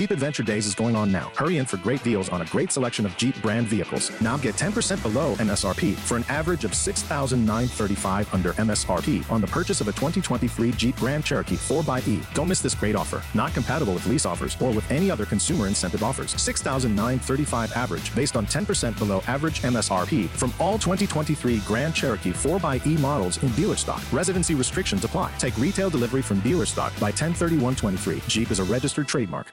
Jeep Adventure Days is going on now. Hurry in for great deals on a great selection of Jeep brand vehicles. Now get 10% below MSRP for an average of 6935 under MSRP on the purchase of a 2023 Jeep Grand Cherokee 4xE. Don't miss this great offer. Not compatible with lease offers or with any other consumer incentive offers. 6935 average based on 10% below average MSRP from all 2023 Grand Cherokee 4xE models in dealer stock. Residency restrictions apply. Take retail delivery from dealer stock by 103123. Jeep is a registered trademark.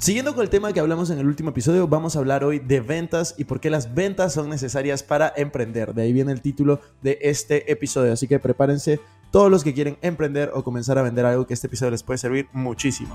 Siguiendo con el tema que hablamos en el último episodio, vamos a hablar hoy de ventas y por qué las ventas son necesarias para emprender. De ahí viene el título de este episodio, así que prepárense todos los que quieren emprender o comenzar a vender algo que este episodio les puede servir muchísimo.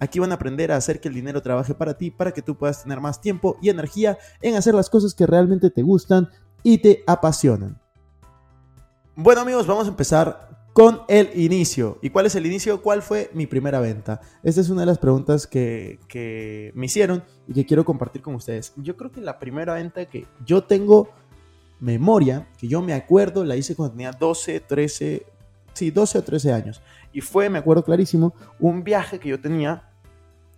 Aquí van a aprender a hacer que el dinero trabaje para ti, para que tú puedas tener más tiempo y energía en hacer las cosas que realmente te gustan y te apasionan. Bueno amigos, vamos a empezar con el inicio. ¿Y cuál es el inicio? ¿Cuál fue mi primera venta? Esta es una de las preguntas que, me hicieron y que quiero compartir con ustedes. Yo creo que la primera venta que yo tengo memoria, que yo me acuerdo, la hice cuando tenía 12, 13, sí, 12 o 13 años. Y fue, me acuerdo clarísimo, un viaje que yo tenía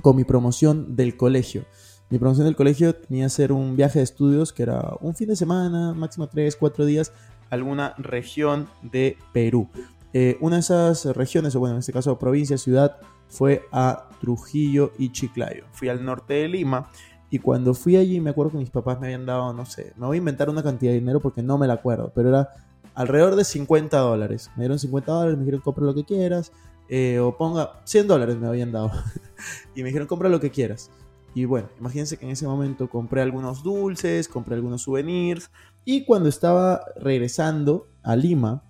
con mi promoción del colegio. Mi promoción del colegio tenía que ser un viaje de estudios que era un fin de semana, máximo 3, 4 días, a alguna región de Perú. Eh, una de esas regiones, o bueno, en este caso provincia, ciudad, fue a Trujillo y Chiclayo. Fui al norte de Lima y cuando fui allí me acuerdo que mis papás me habían dado, no sé, me voy a inventar una cantidad de dinero porque no me la acuerdo, pero era alrededor de 50 dólares. Me dieron 50 dólares, me dijeron compra lo que quieras, eh, o ponga 100 dólares me habían dado. y me dijeron, compra lo que quieras. Y bueno, imagínense que en ese momento compré algunos dulces, compré algunos souvenirs. Y cuando estaba regresando a Lima,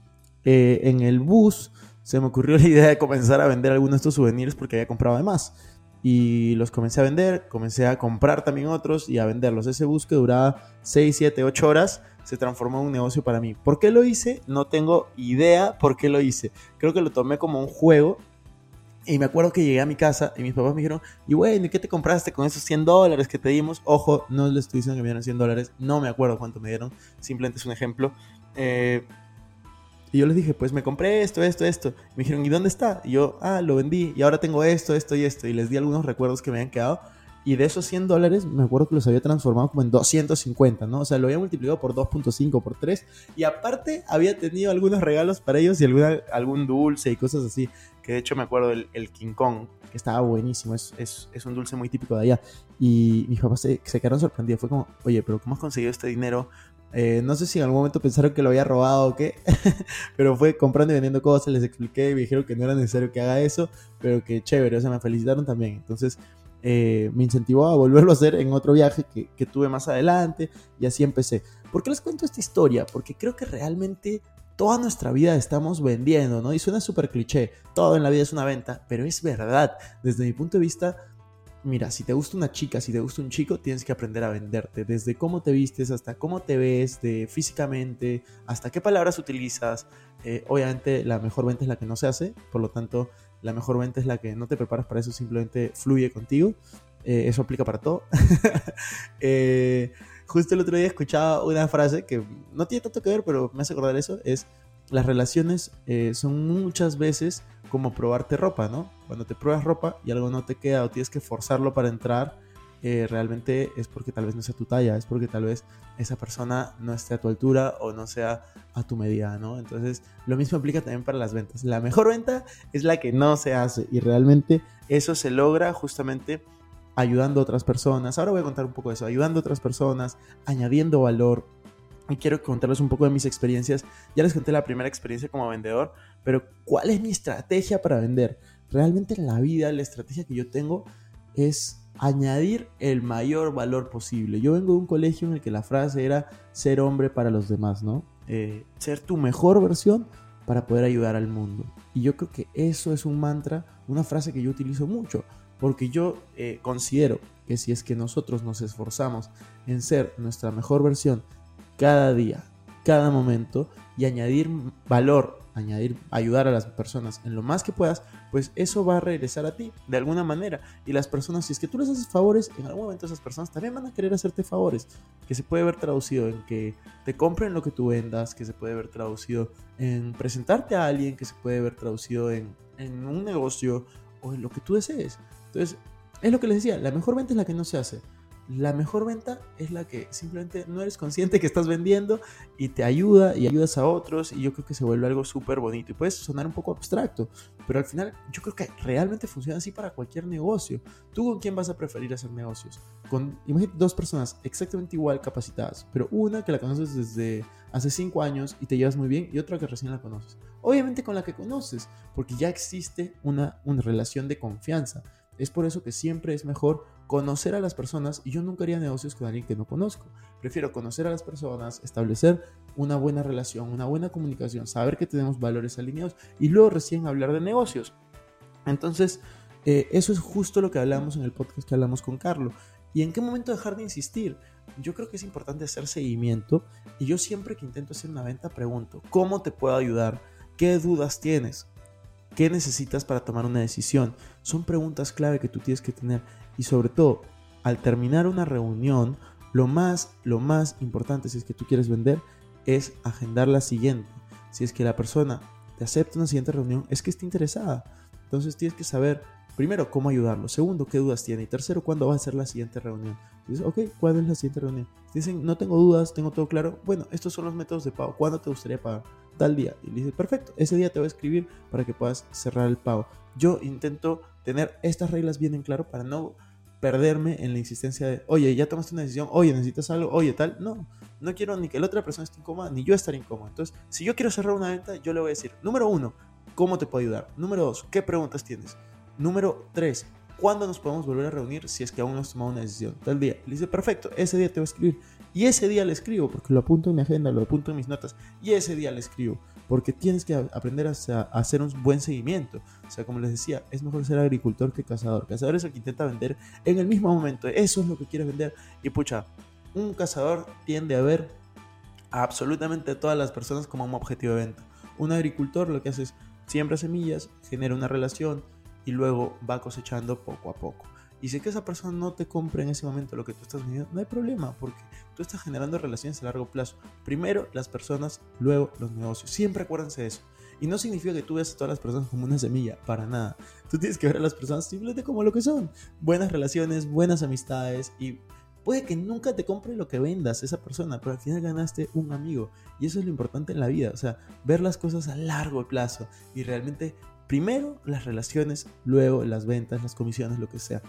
eh, en el bus, se me ocurrió la idea de comenzar a vender algunos de estos souvenirs porque había comprado de más. Y los comencé a vender, comencé a comprar también otros y a venderlos. Ese bus que duraba 6, 7, 8 horas se transformó en un negocio para mí. ¿Por qué lo hice? No tengo idea por qué lo hice. Creo que lo tomé como un juego. Y me acuerdo que llegué a mi casa y mis papás me dijeron, y bueno, ¿qué te compraste con esos 100 dólares que te dimos? Ojo, no les estoy diciendo que me dieron 100 dólares, no me acuerdo cuánto me dieron, simplemente es un ejemplo. Eh, y yo les dije, pues me compré esto, esto, esto. me dijeron, ¿y dónde está? Y yo, ah, lo vendí y ahora tengo esto, esto y esto. Y les di algunos recuerdos que me habían quedado. Y de esos 100 dólares, me acuerdo que los había transformado como en 250, ¿no? O sea, lo había multiplicado por 2.5, por 3. Y aparte, había tenido algunos regalos para ellos y alguna, algún dulce y cosas así. Que de hecho me acuerdo el, el King Kong, que estaba buenísimo. Es, es, es, un dulce muy típico de allá. Y mis papás se, quedaron sorprendidos. Fue como, oye, pero ¿cómo has conseguido este dinero? Eh, no sé si en algún momento pensaron que lo había robado o qué, pero fue comprando y vendiendo cosas, les expliqué y me dijeron que no era necesario que haga eso, pero que chévere, o sea, me felicitaron también. Entonces, eh, me incentivó a volverlo a hacer en otro viaje que, tuve más adelante y así empecé. ¿Por qué les cuento esta historia? Porque creo que realmente toda nuestra vida estamos vendiendo, ¿no? Y suena súper cliché, todo en la vida es una venta, pero es verdad. Desde mi punto de vista, mira, si te gusta una chica, si te gusta un chico, tienes que aprender a venderte. Desde cómo te vistes hasta cómo te ves, de físicamente, hasta qué palabras utilizas. Eh, obviamente la mejor venta es la que no se hace, por lo tanto la mejor venta es la que no te preparas para eso, simplemente fluye contigo. Eh, eso aplica para todo. Eh, justo el otro día escuchaba una frase que no tiene tanto que ver, pero me hace acordar eso. Es, las relaciones eh, son muchas veces como probarte ropa, ¿no? Cuando te pruebas ropa y algo no te queda o tienes que forzarlo para entrar, eh, realmente es porque tal vez no sea tu talla, es porque tal vez esa persona no esté a tu altura o no sea a tu medida, ¿no? Entonces, lo mismo aplica también para las ventas. La mejor venta es la que no se hace y realmente eso se logra justamente ayudando a otras personas. Ahora voy a contar un poco de eso, ayudando a otras personas, añadiendo valor. Y quiero contarles un poco de mis experiencias. Ya les conté la primera experiencia como vendedor, pero ¿cuál es mi estrategia para vender? Realmente en la vida la estrategia que yo tengo es añadir el mayor valor posible. Yo vengo de un colegio en el que la frase era ser hombre para los demás, ¿no? Eh, ser tu mejor versión para poder ayudar al mundo. Y yo creo que eso es un mantra, una frase que yo utilizo mucho, porque yo eh, considero que si es que nosotros nos esforzamos en ser nuestra mejor versión cada día, cada momento y añadir valor añadir, ayudar a las personas en lo más que puedas, pues eso va a regresar a ti de alguna manera. Y las personas, si es que tú les haces favores, en algún momento esas personas también van a querer hacerte favores, que se puede ver traducido en que te compren lo que tú vendas, que se puede ver traducido en presentarte a alguien, que se puede ver traducido en, en un negocio o en lo que tú desees. Entonces, es lo que les decía, la mejor venta es la que no se hace. La mejor venta es la que simplemente no eres consciente que estás vendiendo y te ayuda y ayudas a otros y yo creo que se vuelve algo súper bonito y puede sonar un poco abstracto, pero al final yo creo que realmente funciona así para cualquier negocio. ¿Tú con quién vas a preferir hacer negocios? Con, imagínate dos personas exactamente igual capacitadas, pero una que la conoces desde hace cinco años y te llevas muy bien y otra que recién la conoces. Obviamente con la que conoces, porque ya existe una, una relación de confianza. Es por eso que siempre es mejor conocer a las personas y yo nunca haría negocios con alguien que no conozco. Prefiero conocer a las personas, establecer una buena relación, una buena comunicación, saber que tenemos valores alineados y luego recién hablar de negocios. Entonces, eh, eso es justo lo que hablamos en el podcast que hablamos con Carlos. ¿Y en qué momento dejar de insistir? Yo creo que es importante hacer seguimiento y yo siempre que intento hacer una venta pregunto, ¿cómo te puedo ayudar? ¿Qué dudas tienes? ¿Qué necesitas para tomar una decisión? Son preguntas clave que tú tienes que tener y sobre todo, al terminar una reunión, lo más, lo más importante si es que tú quieres vender es agendar la siguiente. Si es que la persona te acepta una siguiente reunión, es que está interesada. Entonces tienes que saber, primero, cómo ayudarlo. Segundo, qué dudas tiene. Y tercero, cuándo va a ser la siguiente reunión. Dices, ok, ¿cuándo es la siguiente reunión? Dicen, no tengo dudas, tengo todo claro. Bueno, estos son los métodos de pago. ¿Cuándo te gustaría pagar? Tal día. Y le dices, perfecto, ese día te voy a escribir para que puedas cerrar el pago. Yo intento tener estas reglas bien en claro para no perderme en la insistencia de, oye, ya tomaste una decisión, oye, necesitas algo, oye, tal. No, no quiero ni que la otra persona esté incómoda, ni yo estar incómodo. Entonces, si yo quiero cerrar una venta, yo le voy a decir, número uno, ¿cómo te puedo ayudar? Número dos, ¿qué preguntas tienes? Número tres, ¿cuándo nos podemos volver a reunir si es que aún no has tomado una decisión? Tal día. Le dice, perfecto, ese día te voy a escribir. Y ese día le escribo, porque lo apunto en mi agenda, lo apunto en mis notas. Y ese día le escribo porque tienes que aprender a, hacer un buen seguimiento. O sea, como les decía, es mejor ser agricultor que cazador. Cazador es el que intenta vender en el mismo momento. Eso es lo que quiere vender. Y pucha, un cazador tiende a ver absolutamente todas las personas como un objetivo de venta. Un agricultor lo que hace es siembra semillas, genera una relación y luego va cosechando poco a poco. Y si es que esa persona no te compra en ese momento lo que tú estás vendiendo, no hay problema, porque tú estás generando relaciones a largo plazo. Primero las personas, luego los negocios. Siempre acuérdense de eso. Y no significa que tú veas a todas las personas como una semilla, para nada. Tú tienes que ver a las personas simplemente como lo que son. Buenas relaciones, buenas amistades y puede que nunca te compre lo que vendas esa persona, pero al final ganaste un amigo. Y eso es lo importante en la vida, o sea, ver las cosas a largo plazo y realmente primero las relaciones, luego las ventas, las comisiones, lo que sea.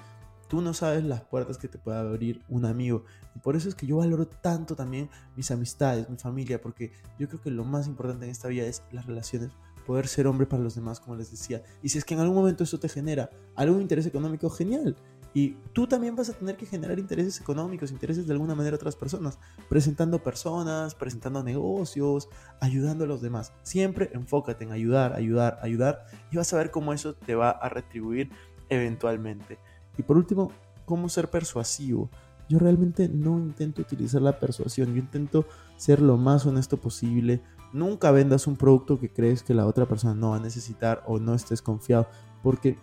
Tú no sabes las puertas que te puede abrir un amigo. Y por eso es que yo valoro tanto también mis amistades, mi familia, porque yo creo que lo más importante en esta vida es las relaciones, poder ser hombre para los demás, como les decía. Y si es que en algún momento eso te genera algún interés económico, genial. Y tú también vas a tener que generar intereses económicos, intereses de alguna manera a otras personas, presentando personas, presentando negocios, ayudando a los demás. Siempre enfócate en ayudar, ayudar, ayudar y vas a ver cómo eso te va a retribuir eventualmente. Y por último, cómo ser persuasivo. Yo realmente no intento utilizar la persuasión, yo intento ser lo más honesto posible. Nunca vendas un producto que crees que la otra persona no va a necesitar o no estés confiado, porque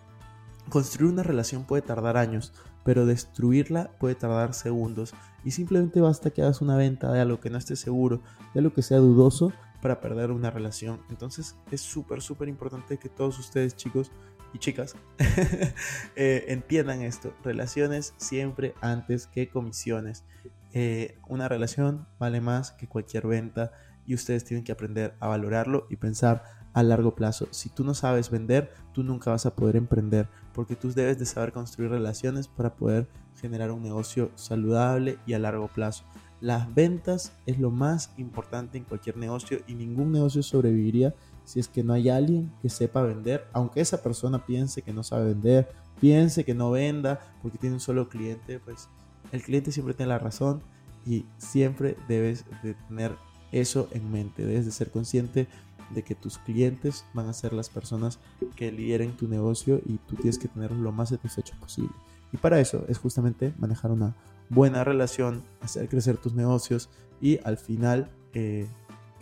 construir una relación puede tardar años, pero destruirla puede tardar segundos. Y simplemente basta que hagas una venta de algo que no estés seguro, de algo que sea dudoso, para perder una relación. Entonces es súper, súper importante que todos ustedes chicos y chicas eh, entiendan esto. Relaciones siempre antes que comisiones. Eh, una relación vale más que cualquier venta y ustedes tienen que aprender a valorarlo y pensar a largo plazo. Si tú no sabes vender, tú nunca vas a poder emprender porque tú debes de saber construir relaciones para poder generar un negocio saludable y a largo plazo. Las ventas es lo más importante en cualquier negocio y ningún negocio sobreviviría si es que no hay alguien que sepa vender, aunque esa persona piense que no sabe vender, piense que no venda porque tiene un solo cliente, pues el cliente siempre tiene la razón y siempre debes de tener eso en mente, debes de ser consciente de que tus clientes van a ser las personas que lideren tu negocio y tú tienes que tener lo más satisfecho posible. Y para eso es justamente manejar una buena relación, hacer crecer tus negocios y al final eh,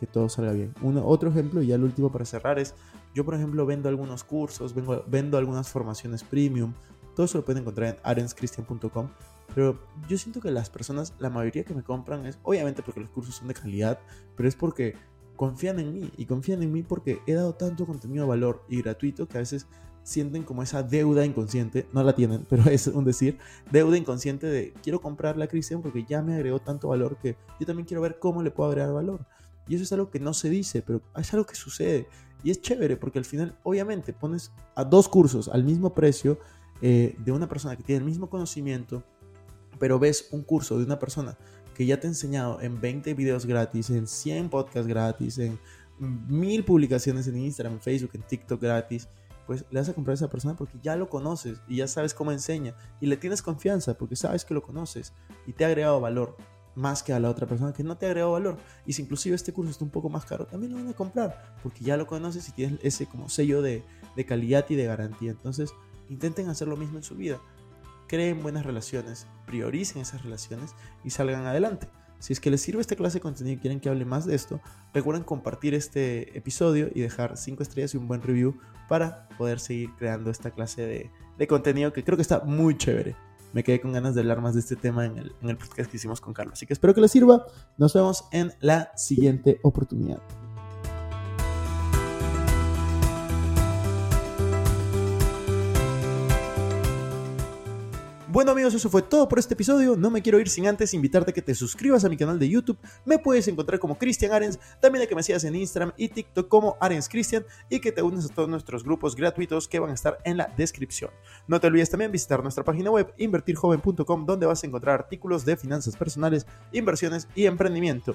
que todo salga bien. otro ejemplo, y ya el último para cerrar, es yo por ejemplo vendo algunos cursos, vendo algunas formaciones premium, todo eso lo pueden encontrar en arenscristian.com. Pero yo siento que las personas, la mayoría que me compran es, obviamente porque los cursos son de calidad, pero es porque confían en mí y confían en mí porque he dado tanto contenido de valor y gratuito que a veces sienten como esa deuda inconsciente, no la tienen, pero es un decir, deuda inconsciente de quiero comprarle a Cristian porque ya me agregó tanto valor que yo también quiero ver cómo le puedo agregar valor. Y eso es algo que no se dice, pero es algo que sucede. Y es chévere porque al final, obviamente, pones a dos cursos al mismo precio eh, de una persona que tiene el mismo conocimiento, pero ves un curso de una persona que ya te ha enseñado en 20 videos gratis, en 100 podcasts gratis, en mil publicaciones en Instagram, Facebook, en TikTok gratis, pues le vas a comprar a esa persona porque ya lo conoces y ya sabes cómo enseña y le tienes confianza porque sabes que lo conoces y te ha agregado valor más que a la otra persona que no te ha agregado valor. Y si inclusive este curso está un poco más caro, también lo van a comprar porque ya lo conoces y tienes ese como sello de, de calidad y de garantía. Entonces, intenten hacer lo mismo en su vida. Creen buenas relaciones, prioricen esas relaciones y salgan adelante. Si es que les sirve esta clase de contenido y quieren que hable más de esto, recuerden compartir este episodio y dejar 5 estrellas y un buen review para poder seguir creando esta clase de, de, contenido que creo que está muy chévere. Me quedé con ganas de hablar más de este tema en el, en el podcast que hicimos con Carlos. Así que espero que les sirva. Nos vemos en la siguiente oportunidad. Bueno amigos, eso fue todo por este episodio. No me quiero ir sin antes invitarte a que te suscribas a mi canal de YouTube. Me puedes encontrar como Cristian Arens, también a que me sigas en Instagram y TikTok como Arens Cristian y que te unes a todos nuestros grupos gratuitos que van a estar en la descripción. No te olvides también visitar nuestra página web invertirjoven.com donde vas a encontrar artículos de finanzas personales, inversiones y emprendimiento.